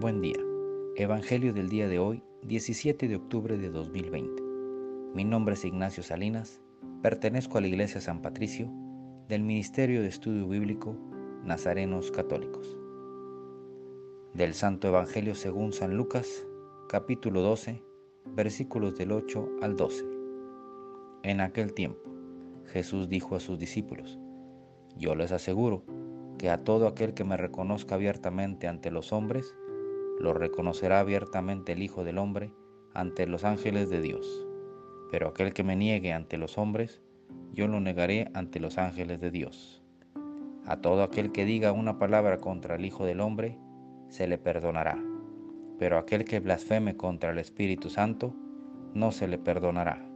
Buen día. Evangelio del día de hoy, 17 de octubre de 2020. Mi nombre es Ignacio Salinas, pertenezco a la Iglesia San Patricio del Ministerio de Estudio Bíblico Nazarenos Católicos. Del Santo Evangelio según San Lucas, capítulo 12, versículos del 8 al 12. En aquel tiempo, Jesús dijo a sus discípulos, Yo les aseguro que a todo aquel que me reconozca abiertamente ante los hombres, lo reconocerá abiertamente el Hijo del Hombre ante los ángeles de Dios. Pero aquel que me niegue ante los hombres, yo lo negaré ante los ángeles de Dios. A todo aquel que diga una palabra contra el Hijo del Hombre, se le perdonará. Pero aquel que blasfeme contra el Espíritu Santo, no se le perdonará.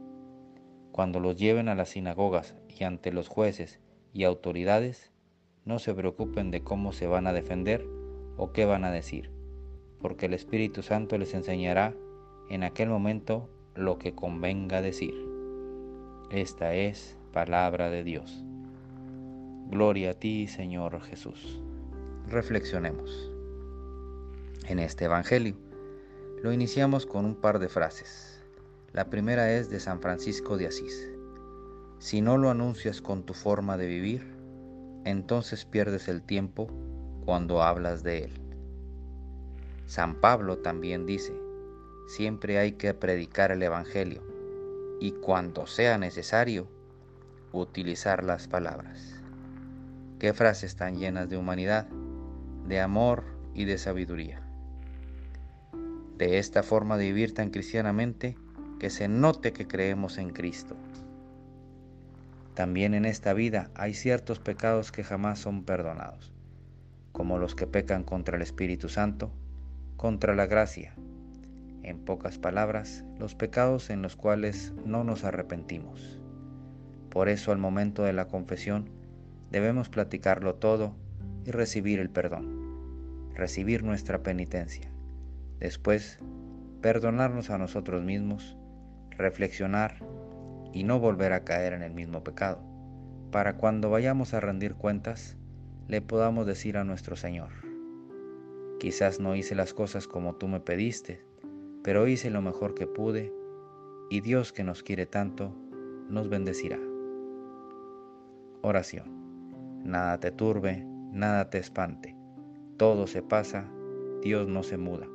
Cuando los lleven a las sinagogas y ante los jueces y autoridades, no se preocupen de cómo se van a defender o qué van a decir porque el Espíritu Santo les enseñará en aquel momento lo que convenga decir. Esta es palabra de Dios. Gloria a ti, Señor Jesús. Reflexionemos. En este Evangelio lo iniciamos con un par de frases. La primera es de San Francisco de Asís. Si no lo anuncias con tu forma de vivir, entonces pierdes el tiempo cuando hablas de él. San Pablo también dice, siempre hay que predicar el Evangelio y cuando sea necesario, utilizar las palabras. Qué frases tan llenas de humanidad, de amor y de sabiduría. De esta forma de vivir tan cristianamente, que se note que creemos en Cristo. También en esta vida hay ciertos pecados que jamás son perdonados, como los que pecan contra el Espíritu Santo, contra la gracia. En pocas palabras, los pecados en los cuales no nos arrepentimos. Por eso al momento de la confesión debemos platicarlo todo y recibir el perdón, recibir nuestra penitencia. Después, perdonarnos a nosotros mismos, reflexionar y no volver a caer en el mismo pecado, para cuando vayamos a rendir cuentas, le podamos decir a nuestro Señor, Quizás no hice las cosas como tú me pediste, pero hice lo mejor que pude y Dios que nos quiere tanto nos bendecirá. Oración. Nada te turbe, nada te espante. Todo se pasa, Dios no se muda.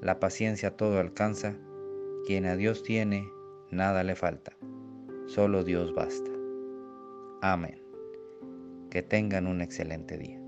La paciencia todo alcanza, quien a Dios tiene, nada le falta. Solo Dios basta. Amén. Que tengan un excelente día.